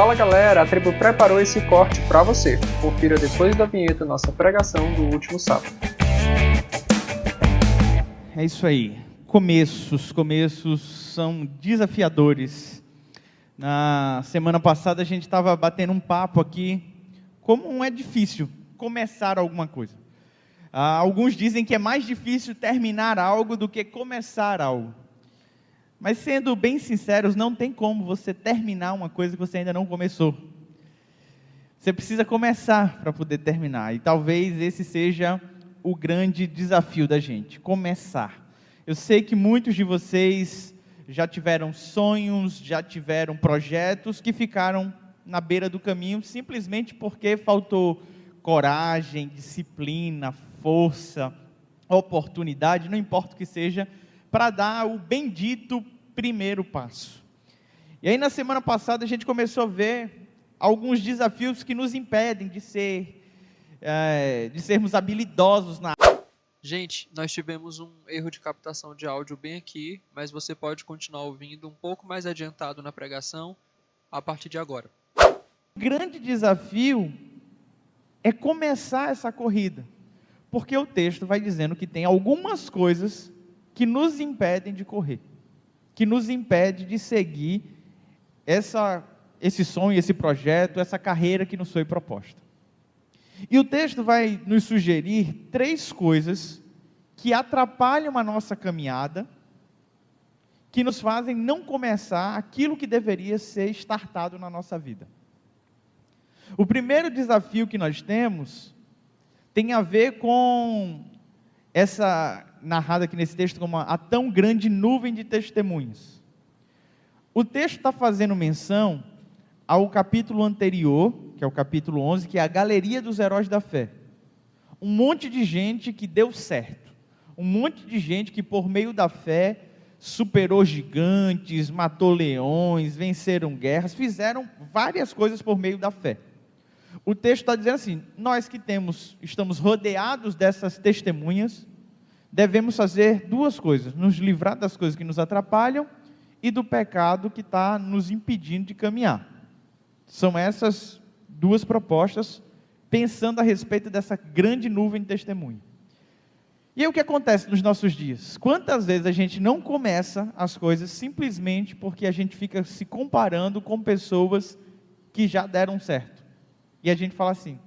Fala galera, a tribo preparou esse corte para você. Confira depois da vinheta nossa pregação do último sábado. É isso aí. Começos, começos são desafiadores. Na semana passada a gente estava batendo um papo aqui como é difícil começar alguma coisa. Ah, alguns dizem que é mais difícil terminar algo do que começar algo. Mas sendo bem sinceros, não tem como você terminar uma coisa que você ainda não começou. Você precisa começar para poder terminar. E talvez esse seja o grande desafio da gente: começar. Eu sei que muitos de vocês já tiveram sonhos, já tiveram projetos que ficaram na beira do caminho simplesmente porque faltou coragem, disciplina, força, oportunidade, não importa o que seja, para dar o bendito primeiro passo. E aí, na semana passada, a gente começou a ver alguns desafios que nos impedem de ser, é, de sermos habilidosos na Gente, nós tivemos um erro de captação de áudio bem aqui, mas você pode continuar ouvindo um pouco mais adiantado na pregação a partir de agora. O grande desafio é começar essa corrida, porque o texto vai dizendo que tem algumas coisas que nos impedem de correr, que nos impede de seguir essa, esse sonho, esse projeto, essa carreira que nos foi proposta. E o texto vai nos sugerir três coisas que atrapalham a nossa caminhada, que nos fazem não começar aquilo que deveria ser startado na nossa vida. O primeiro desafio que nós temos tem a ver com essa narrada aqui nesse texto como a tão grande nuvem de testemunhos. O texto está fazendo menção ao capítulo anterior, que é o capítulo 11, que é a galeria dos heróis da fé. Um monte de gente que deu certo. Um monte de gente que, por meio da fé, superou gigantes, matou leões, venceram guerras, fizeram várias coisas por meio da fé. O texto está dizendo assim: nós que temos, estamos rodeados dessas testemunhas, devemos fazer duas coisas: nos livrar das coisas que nos atrapalham e do pecado que está nos impedindo de caminhar. São essas duas propostas, pensando a respeito dessa grande nuvem de testemunho. E aí o que acontece nos nossos dias? Quantas vezes a gente não começa as coisas simplesmente porque a gente fica se comparando com pessoas que já deram certo? E a gente fala assim: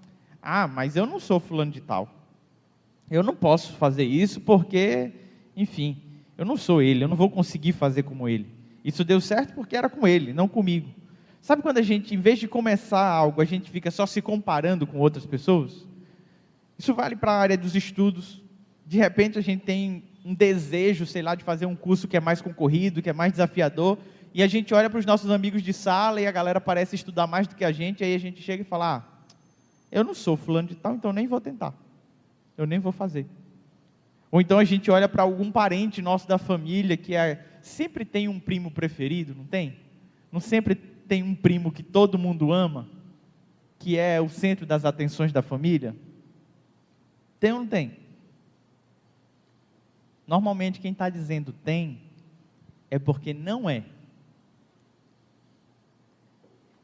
ah, mas eu não sou fulano de tal. Eu não posso fazer isso porque, enfim, eu não sou ele, eu não vou conseguir fazer como ele. Isso deu certo porque era com ele, não comigo. Sabe quando a gente, em vez de começar algo, a gente fica só se comparando com outras pessoas? Isso vale para a área dos estudos. De repente a gente tem um desejo, sei lá, de fazer um curso que é mais concorrido, que é mais desafiador, e a gente olha para os nossos amigos de sala e a galera parece estudar mais do que a gente, aí a gente chega e fala: ah, eu não sou fulano de tal, então nem vou tentar. Eu nem vou fazer. Ou então a gente olha para algum parente nosso da família que é, sempre tem um primo preferido, não tem? Não sempre tem um primo que todo mundo ama, que é o centro das atenções da família? Tem ou não tem? Normalmente quem está dizendo tem é porque não é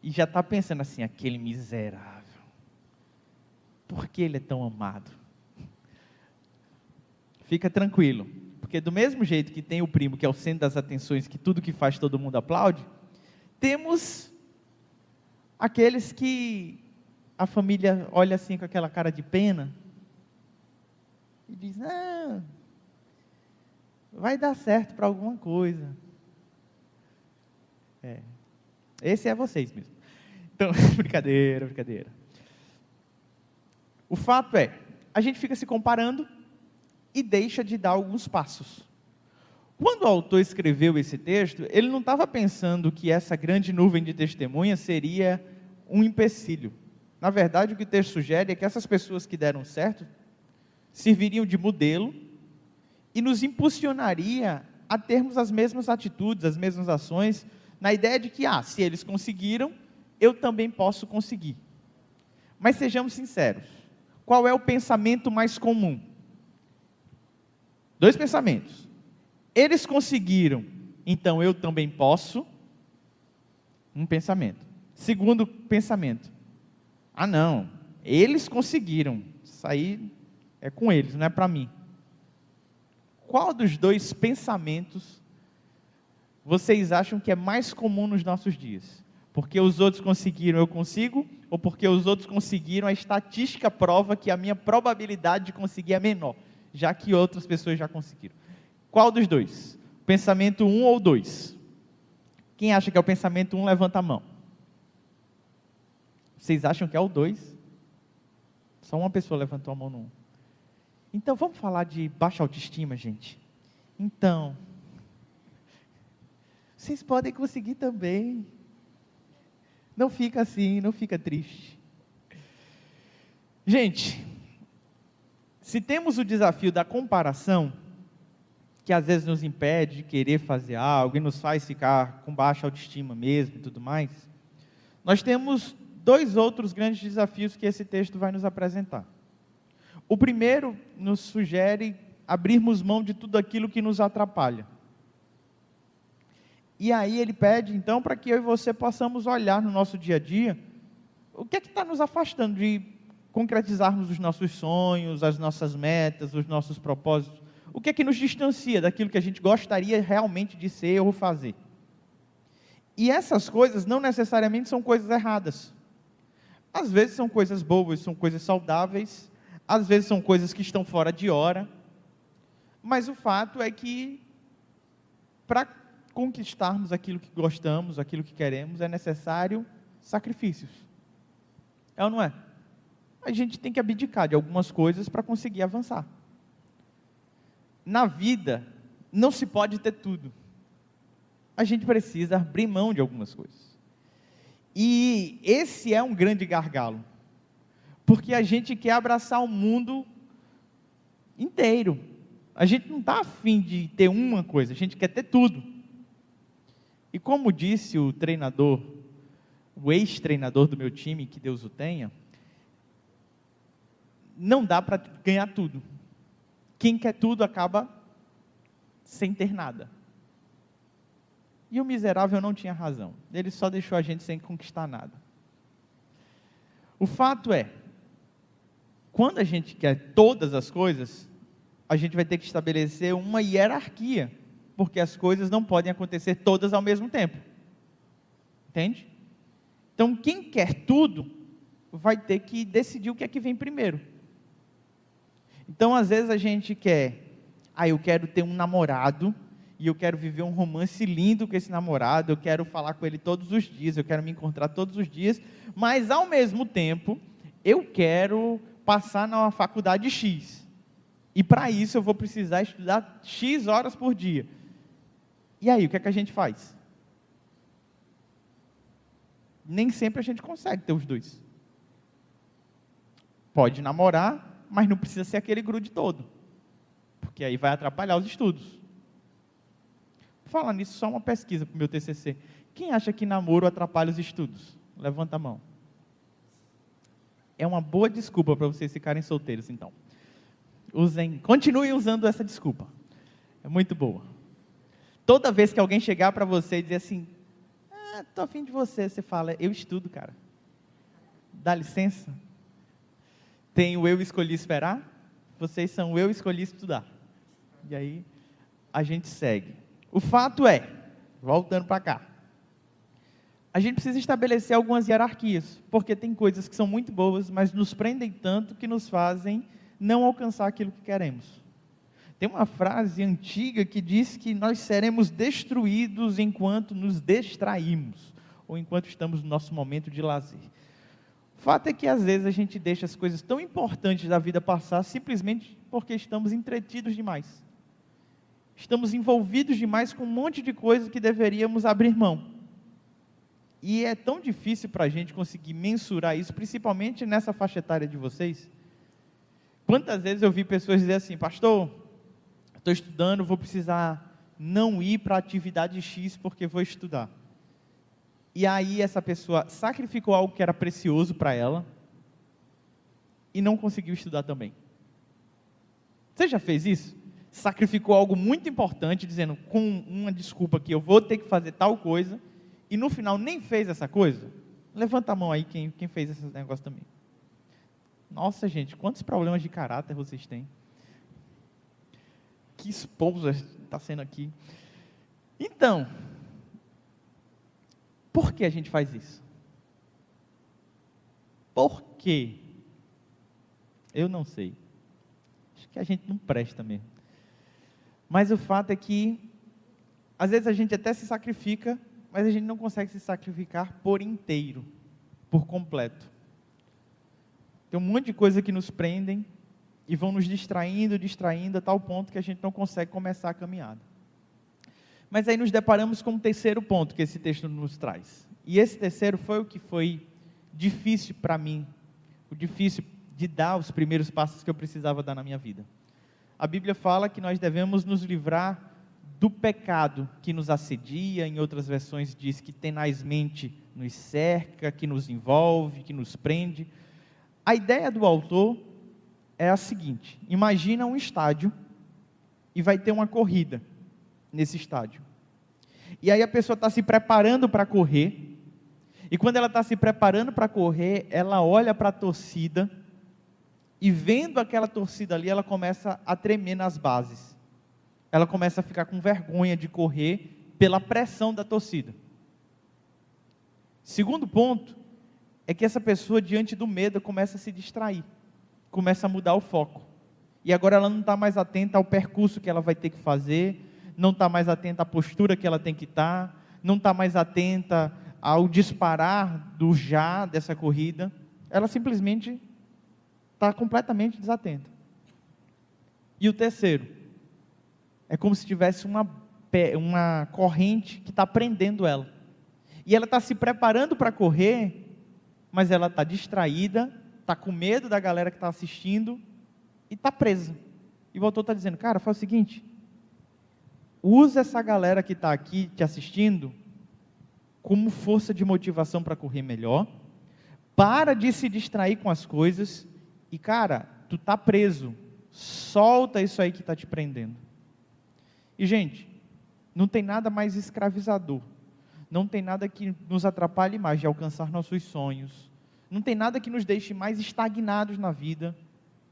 e já está pensando assim: aquele miserável, por que ele é tão amado? Fica tranquilo, porque do mesmo jeito que tem o primo que é o centro das atenções, que tudo que faz todo mundo aplaude, temos aqueles que a família olha assim com aquela cara de pena e diz: não, vai dar certo para alguma coisa. É, esse é vocês mesmo. Então, brincadeira, brincadeira. O fato é, a gente fica se comparando e deixa de dar alguns passos. Quando o autor escreveu esse texto, ele não estava pensando que essa grande nuvem de testemunhas seria um empecilho. Na verdade, o que o texto sugere é que essas pessoas que deram certo serviriam de modelo e nos impulsionaria a termos as mesmas atitudes, as mesmas ações na ideia de que, ah, se eles conseguiram, eu também posso conseguir. Mas sejamos sinceros: qual é o pensamento mais comum? Dois pensamentos. Eles conseguiram, então eu também posso. Um pensamento. Segundo pensamento. Ah, não. Eles conseguiram. Isso aí é com eles, não é para mim. Qual dos dois pensamentos vocês acham que é mais comum nos nossos dias? Porque os outros conseguiram, eu consigo? Ou porque os outros conseguiram, a estatística prova que a minha probabilidade de conseguir é menor, já que outras pessoas já conseguiram? Qual dos dois? Pensamento 1 um ou 2? Quem acha que é o pensamento 1, um, levanta a mão. Vocês acham que é o 2? Só uma pessoa levantou a mão no 1. Um. Então, vamos falar de baixa autoestima, gente? Então, vocês podem conseguir também. Não fica assim, não fica triste. Gente, se temos o desafio da comparação, que às vezes nos impede de querer fazer algo e nos faz ficar com baixa autoestima mesmo e tudo mais, nós temos dois outros grandes desafios que esse texto vai nos apresentar. O primeiro nos sugere abrirmos mão de tudo aquilo que nos atrapalha. E aí ele pede, então, para que eu e você possamos olhar no nosso dia a dia o que é que está nos afastando de concretizarmos os nossos sonhos, as nossas metas, os nossos propósitos. O que é que nos distancia daquilo que a gente gostaria realmente de ser ou fazer. E essas coisas não necessariamente são coisas erradas. Às vezes são coisas boas, são coisas saudáveis, às vezes são coisas que estão fora de hora. Mas o fato é que para conquistarmos aquilo que gostamos, aquilo que queremos, é necessário sacrifícios. É ou não é? A gente tem que abdicar de algumas coisas para conseguir avançar. Na vida, não se pode ter tudo. A gente precisa abrir mão de algumas coisas. E esse é um grande gargalo. Porque a gente quer abraçar o mundo inteiro. A gente não está afim de ter uma coisa, a gente quer ter tudo. E como disse o treinador, o ex-treinador do meu time, que Deus o tenha, não dá para ganhar tudo. Quem quer tudo acaba sem ter nada. E o miserável não tinha razão. Ele só deixou a gente sem conquistar nada. O fato é, quando a gente quer todas as coisas, a gente vai ter que estabelecer uma hierarquia porque as coisas não podem acontecer todas ao mesmo tempo. Entende? Então, quem quer tudo, vai ter que decidir o que é que vem primeiro. Então, às vezes a gente quer, ah, eu quero ter um namorado, e eu quero viver um romance lindo com esse namorado, eu quero falar com ele todos os dias, eu quero me encontrar todos os dias, mas ao mesmo tempo, eu quero passar na faculdade X. E para isso eu vou precisar estudar X horas por dia. E aí, o que é que a gente faz? Nem sempre a gente consegue ter os dois. Pode namorar, mas não precisa ser aquele grude todo. Porque aí vai atrapalhar os estudos. Falando nisso, só uma pesquisa para o meu TCC. Quem acha que namoro atrapalha os estudos? Levanta a mão. É uma boa desculpa para vocês ficarem solteiros, então. Usem, continuem usando essa desculpa. É muito boa. Toda vez que alguém chegar para você e dizer assim, ah, afim de você, você fala, eu estudo, cara. Dá licença. Tem o eu escolhi esperar, vocês são eu escolhi estudar. E aí a gente segue. O fato é, voltando para cá, a gente precisa estabelecer algumas hierarquias, porque tem coisas que são muito boas, mas nos prendem tanto que nos fazem não alcançar aquilo que queremos. Tem uma frase antiga que diz que nós seremos destruídos enquanto nos distraímos, ou enquanto estamos no nosso momento de lazer. O fato é que às vezes a gente deixa as coisas tão importantes da vida passar simplesmente porque estamos entretidos demais. Estamos envolvidos demais com um monte de coisa que deveríamos abrir mão. E é tão difícil para a gente conseguir mensurar isso, principalmente nessa faixa etária de vocês. Quantas vezes eu vi pessoas dizer assim, pastor, estou estudando, vou precisar não ir para a atividade X porque vou estudar. E aí essa pessoa sacrificou algo que era precioso para ela e não conseguiu estudar também. Você já fez isso? Sacrificou algo muito importante, dizendo com uma desculpa que eu vou ter que fazer tal coisa, e no final nem fez essa coisa? Levanta a mão aí quem, quem fez esse negócio também. Nossa, gente, quantos problemas de caráter vocês têm? Que esposa está sendo aqui. Então, por que a gente faz isso? Por quê? Eu não sei. Acho que a gente não presta mesmo. Mas o fato é que, às vezes a gente até se sacrifica, mas a gente não consegue se sacrificar por inteiro, por completo. Tem um monte de coisa que nos prendem e vão nos distraindo, distraindo, a tal ponto que a gente não consegue começar a caminhada. Mas aí nos deparamos com um terceiro ponto que esse texto nos traz. E esse terceiro foi o que foi difícil para mim, o difícil de dar os primeiros passos que eu precisava dar na minha vida. A Bíblia fala que nós devemos nos livrar do pecado que nos assedia, em outras versões diz que tenazmente nos cerca, que nos envolve, que nos prende. A ideia do autor é a seguinte: imagina um estádio e vai ter uma corrida nesse estádio. E aí a pessoa está se preparando para correr, e quando ela está se preparando para correr, ela olha para a torcida, e vendo aquela torcida ali, ela começa a tremer nas bases. Ela começa a ficar com vergonha de correr pela pressão da torcida. Segundo ponto, é que essa pessoa, diante do medo, começa a se distrair, começa a mudar o foco. E agora ela não está mais atenta ao percurso que ela vai ter que fazer, não está mais atenta à postura que ela tem que estar, tá, não está mais atenta ao disparar do já dessa corrida. Ela simplesmente está completamente desatenta. E o terceiro, é como se tivesse uma, uma corrente que está prendendo ela. E ela está se preparando para correr, mas ela está distraída, está com medo da galera que está assistindo e está presa. E o autor está dizendo, cara, faz o seguinte, usa essa galera que está aqui te assistindo como força de motivação para correr melhor, para de se distrair com as coisas e, cara, tu está preso, solta isso aí que está te prendendo. E, gente, não tem nada mais escravizador não tem nada que nos atrapalhe mais de alcançar nossos sonhos. Não tem nada que nos deixe mais estagnados na vida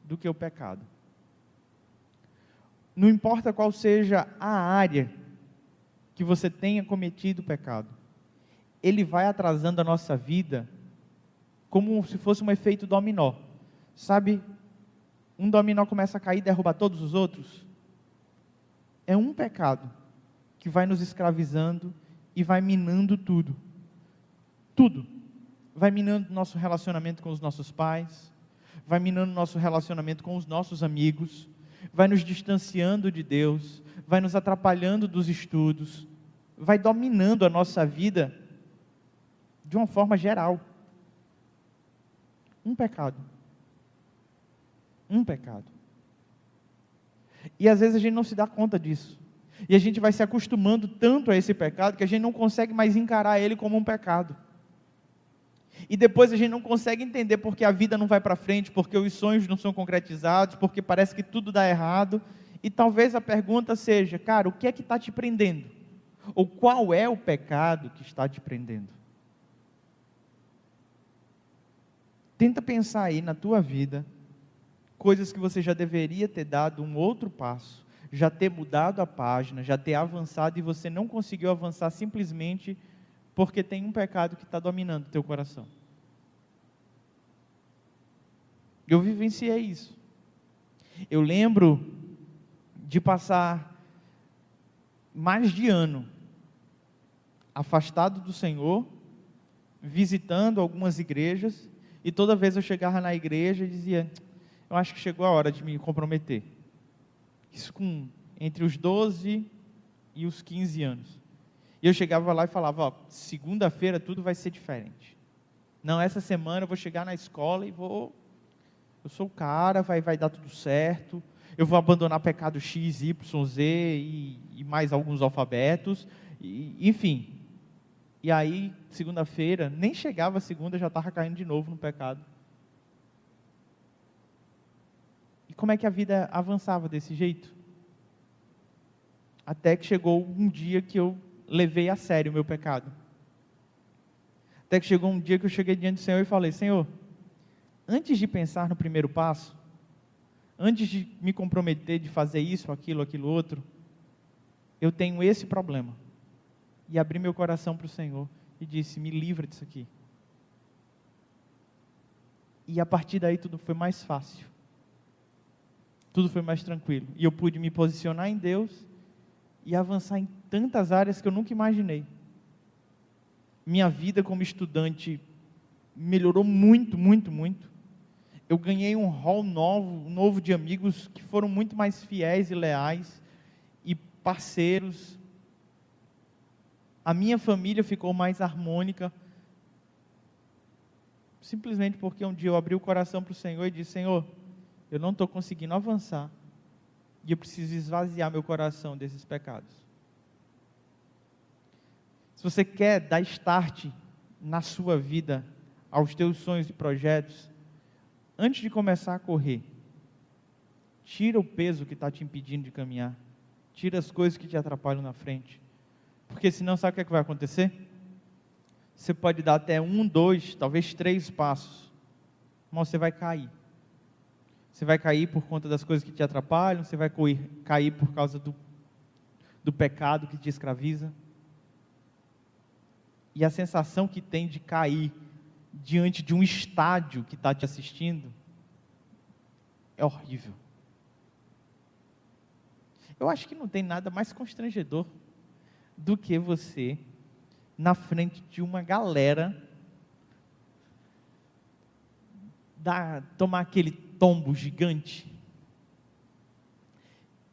do que o pecado. Não importa qual seja a área que você tenha cometido o pecado, ele vai atrasando a nossa vida como se fosse um efeito dominó. Sabe, um dominó começa a cair e derruba todos os outros. É um pecado que vai nos escravizando e vai minando tudo. Tudo. Vai minando nosso relacionamento com os nossos pais, vai minando nosso relacionamento com os nossos amigos, vai nos distanciando de Deus, vai nos atrapalhando dos estudos, vai dominando a nossa vida de uma forma geral. Um pecado. Um pecado. E às vezes a gente não se dá conta disso. E a gente vai se acostumando tanto a esse pecado que a gente não consegue mais encarar ele como um pecado. E depois a gente não consegue entender porque a vida não vai para frente, porque os sonhos não são concretizados, porque parece que tudo dá errado. E talvez a pergunta seja, cara, o que é que está te prendendo? Ou qual é o pecado que está te prendendo? Tenta pensar aí na tua vida, coisas que você já deveria ter dado um outro passo, já ter mudado a página, já ter avançado e você não conseguiu avançar simplesmente porque tem um pecado que está dominando o teu coração. Eu vivenciei isso. Eu lembro de passar mais de ano afastado do Senhor, visitando algumas igrejas, e toda vez eu chegava na igreja e dizia: Eu acho que chegou a hora de me comprometer. Isso com entre os 12 e os 15 anos. E eu chegava lá e falava, ó, segunda-feira tudo vai ser diferente. Não, essa semana eu vou chegar na escola e vou eu sou o cara, vai vai dar tudo certo. Eu vou abandonar pecado X, Y, Z e, e mais alguns alfabetos, e, enfim. E aí, segunda-feira, nem chegava a segunda, já estava caindo de novo no pecado. como é que a vida avançava desse jeito? Até que chegou um dia que eu levei a sério o meu pecado. Até que chegou um dia que eu cheguei diante do Senhor e falei: Senhor, antes de pensar no primeiro passo, antes de me comprometer de fazer isso, aquilo, aquilo outro, eu tenho esse problema. E abri meu coração para o Senhor e disse: Me livra disso aqui. E a partir daí tudo foi mais fácil. Tudo foi mais tranquilo. E eu pude me posicionar em Deus e avançar em tantas áreas que eu nunca imaginei. Minha vida como estudante melhorou muito, muito, muito. Eu ganhei um hall novo, novo de amigos que foram muito mais fiéis e leais e parceiros. A minha família ficou mais harmônica simplesmente porque um dia eu abri o coração para o Senhor e disse: Senhor, eu não estou conseguindo avançar e eu preciso esvaziar meu coração desses pecados. Se você quer dar start na sua vida aos teus sonhos e projetos, antes de começar a correr, tira o peso que está te impedindo de caminhar, tira as coisas que te atrapalham na frente, porque senão sabe o que, é que vai acontecer? Você pode dar até um, dois, talvez três passos, mas você vai cair. Você vai cair por conta das coisas que te atrapalham, você vai cair por causa do, do pecado que te escraviza. E a sensação que tem de cair diante de um estádio que está te assistindo é horrível. Eu acho que não tem nada mais constrangedor do que você na frente de uma galera, dar, tomar aquele tombo gigante.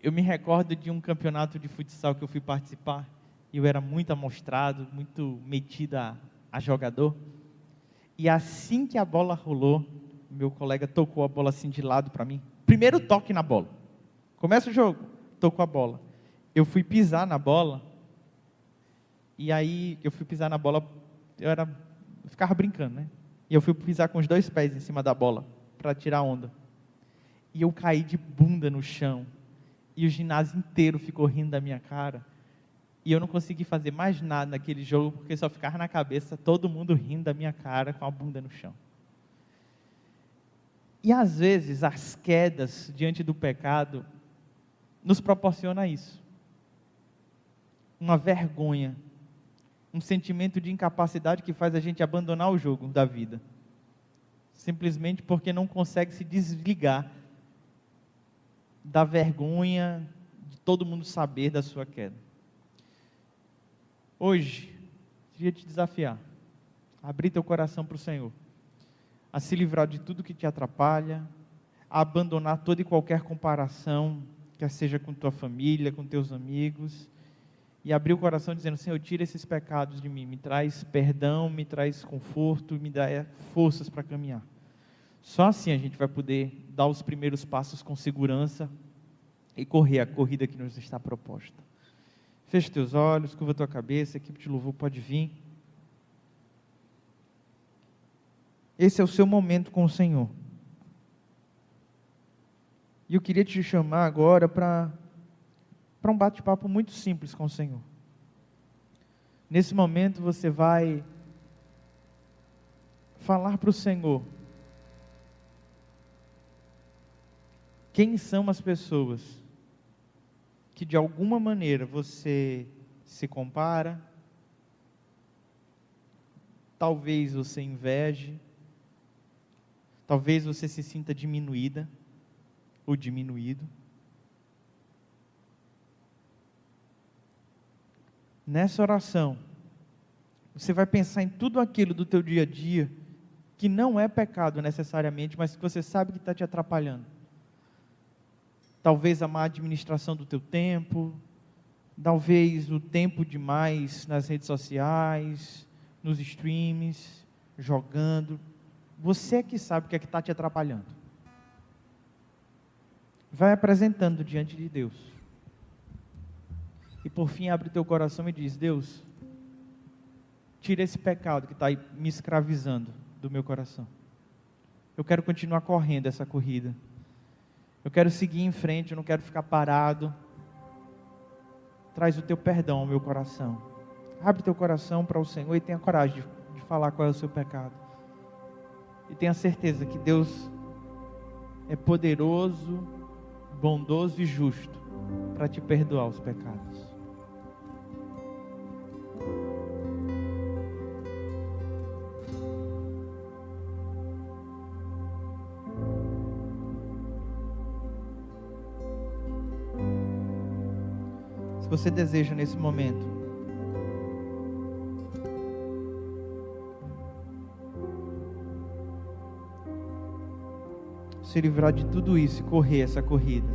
Eu me recordo de um campeonato de futsal que eu fui participar, eu era muito amostrado, muito metido a, a jogador. E assim que a bola rolou, meu colega tocou a bola assim de lado para mim. Primeiro toque na bola. Começa o jogo, tocou a bola. Eu fui pisar na bola e aí eu fui pisar na bola, eu era, eu ficava brincando, né? E eu fui pisar com os dois pés em cima da bola para tirar onda. E eu caí de bunda no chão. E o ginásio inteiro ficou rindo da minha cara. E eu não consegui fazer mais nada naquele jogo porque só ficava na cabeça todo mundo rindo da minha cara com a bunda no chão. E às vezes as quedas diante do pecado nos proporciona isso. Uma vergonha um sentimento de incapacidade que faz a gente abandonar o jogo da vida. Simplesmente porque não consegue se desligar da vergonha de todo mundo saber da sua queda. Hoje, queria te desafiar abrir teu coração para o Senhor, a se livrar de tudo que te atrapalha, a abandonar toda e qualquer comparação, quer seja com tua família, com teus amigos, e abrir o coração dizendo: Senhor, tira esses pecados de mim, me traz perdão, me traz conforto, me dá forças para caminhar. Só assim a gente vai poder dar os primeiros passos com segurança e correr a corrida que nos está proposta. Feche teus olhos, curva tua cabeça, a equipe de louvor pode vir. Esse é o seu momento com o Senhor. E eu queria te chamar agora para para um bate-papo muito simples com o Senhor. Nesse momento você vai falar para o Senhor quem são as pessoas que de alguma maneira você se compara, talvez você inveje, talvez você se sinta diminuída ou diminuído. nessa oração, você vai pensar em tudo aquilo do teu dia a dia que não é pecado necessariamente, mas que você sabe que está te atrapalhando. Talvez a má administração do teu tempo, talvez o tempo demais nas redes sociais, nos streams, jogando. Você é que sabe o que é que está te atrapalhando. Vai apresentando diante de Deus. E por fim abre teu coração e diz: Deus, tira esse pecado que está me escravizando do meu coração. Eu quero continuar correndo essa corrida. Eu quero seguir em frente, eu não quero ficar parado. Traz o teu perdão ao meu coração. Abre teu coração para o Senhor e tenha coragem de, de falar qual é o seu pecado. E tenha certeza que Deus é poderoso, bondoso e justo para te perdoar os pecados. Você deseja nesse momento se livrar de tudo isso e correr essa corrida.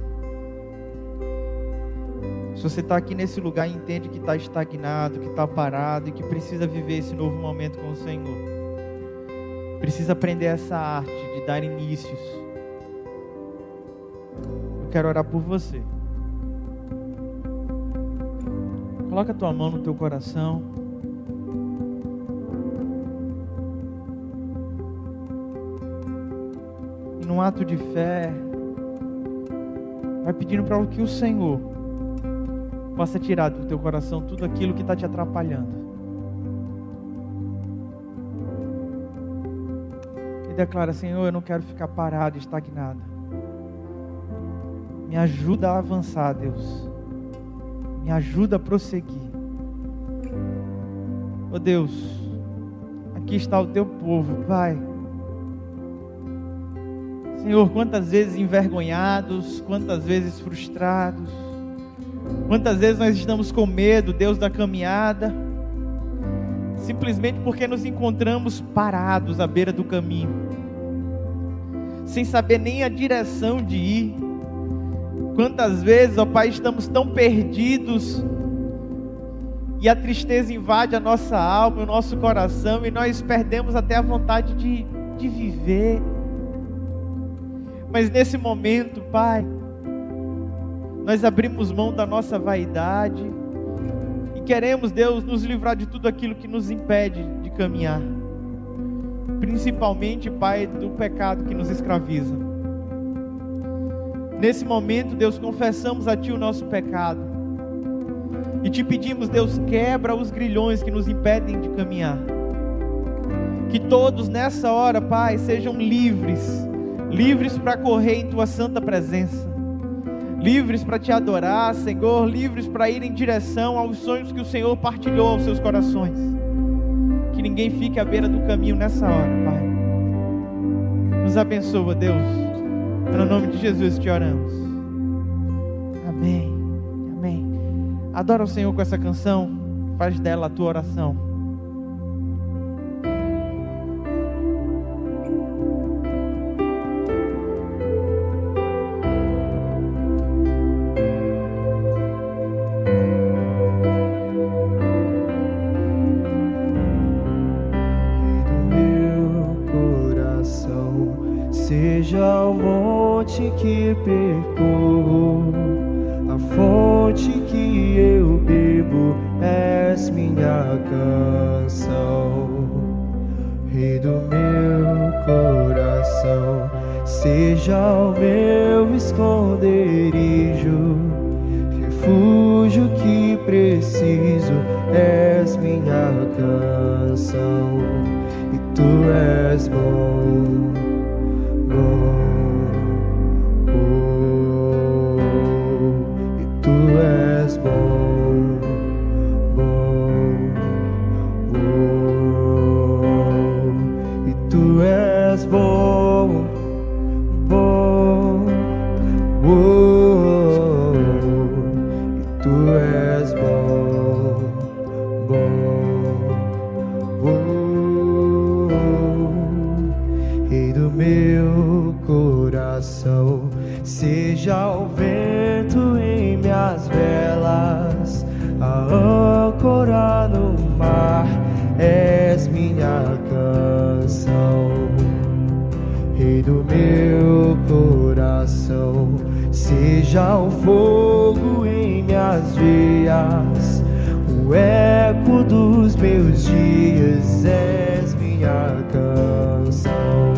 Se você está aqui nesse lugar e entende que está estagnado, que está parado e que precisa viver esse novo momento com o Senhor, precisa aprender essa arte de dar inícios. Eu quero orar por você. Coloca a tua mão no teu coração. E num ato de fé, vai pedindo para que o Senhor possa tirar do teu coração tudo aquilo que está te atrapalhando. E declara: Senhor, eu não quero ficar parado, estagnado. Me ajuda a avançar, Deus. Me ajuda a prosseguir. Oh Deus, aqui está o teu povo, Pai. Senhor, quantas vezes envergonhados, quantas vezes frustrados, quantas vezes nós estamos com medo, Deus, da caminhada, simplesmente porque nos encontramos parados à beira do caminho, sem saber nem a direção de ir Quantas vezes, ó Pai, estamos tão perdidos e a tristeza invade a nossa alma, o nosso coração e nós perdemos até a vontade de, de viver. Mas nesse momento, Pai, nós abrimos mão da nossa vaidade e queremos, Deus, nos livrar de tudo aquilo que nos impede de caminhar, principalmente, Pai, do pecado que nos escraviza. Nesse momento, Deus, confessamos a Ti o nosso pecado. E te pedimos, Deus, quebra os grilhões que nos impedem de caminhar. Que todos nessa hora, Pai, sejam livres, livres para correr em Tua santa presença, livres para te adorar, Senhor, livres para ir em direção aos sonhos que o Senhor partilhou aos seus corações. Que ninguém fique à beira do caminho nessa hora, Pai. Nos abençoa, Deus. No nome de Jesus te oramos. Amém. Amém. Adora o Senhor com essa canção. Faz dela a tua oração. Rei do meu coração, seja o meu esconderijo, refúgio que preciso, és minha canção, e tu és bom. Seja o fogo em minhas veias, o eco dos meus dias és minha canção.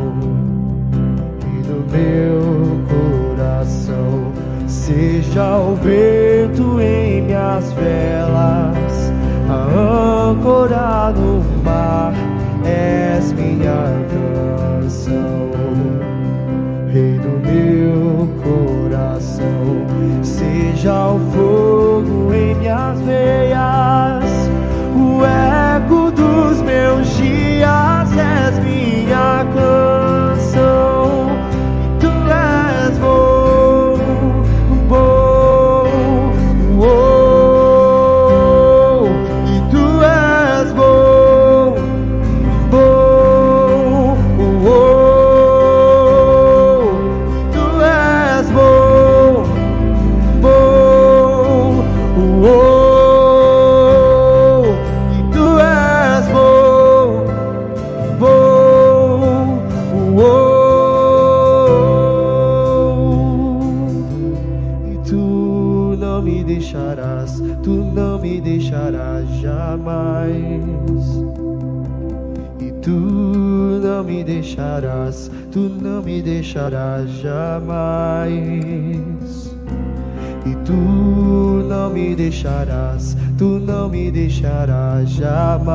E do meu coração seja o vento em minhas velas, a âncora no já o foi.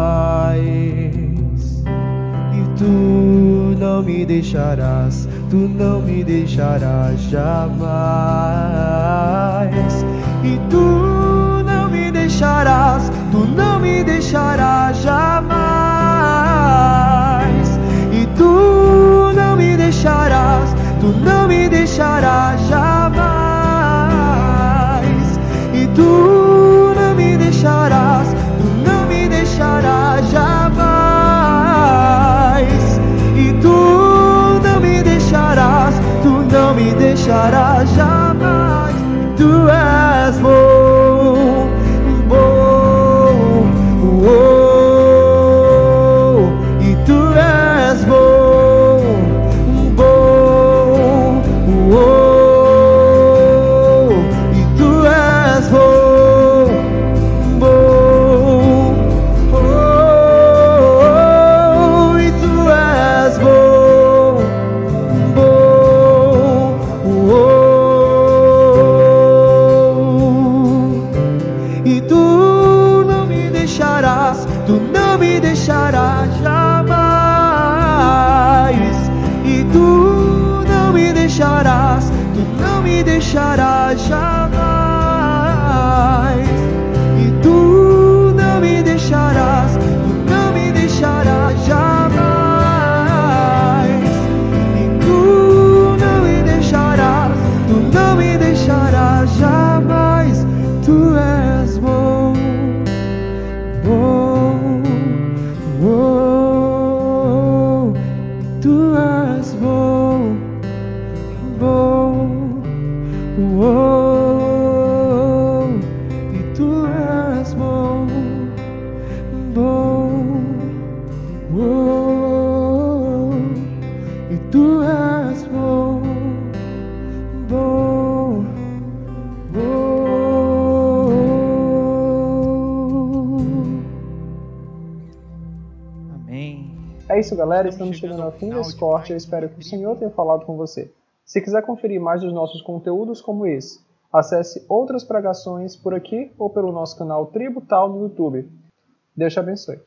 Jamais. E tu não me deixarás, tu não me deixarás jamais. E tu não me deixarás, tu não me deixarás jamais. E tu não me deixarás, tu não me deixarás jamais. E tu não me deixarás, jamais. E tu não me deixarás, tu não me deixarás jamais. Tu és bom, tu és bom, bom, oh, isso, galera. Estamos chegando ao fim desse de corte. Eu espero que o. Senhor tenha falado com você. Se quiser conferir mais dos nossos conteúdos como esse, acesse outras pregações por aqui ou pelo nosso canal Tributal no YouTube. Deus te abençoe.